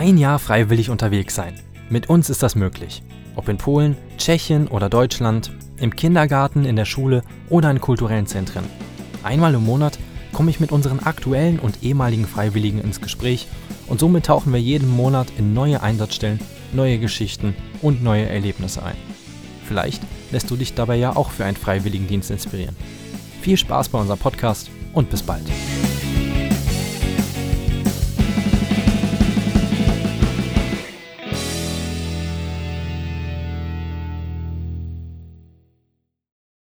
Ein Jahr freiwillig unterwegs sein. Mit uns ist das möglich. Ob in Polen, Tschechien oder Deutschland, im Kindergarten, in der Schule oder in kulturellen Zentren. Einmal im Monat komme ich mit unseren aktuellen und ehemaligen Freiwilligen ins Gespräch und somit tauchen wir jeden Monat in neue Einsatzstellen, neue Geschichten und neue Erlebnisse ein. Vielleicht lässt du dich dabei ja auch für einen Freiwilligendienst inspirieren. Viel Spaß bei unserem Podcast und bis bald.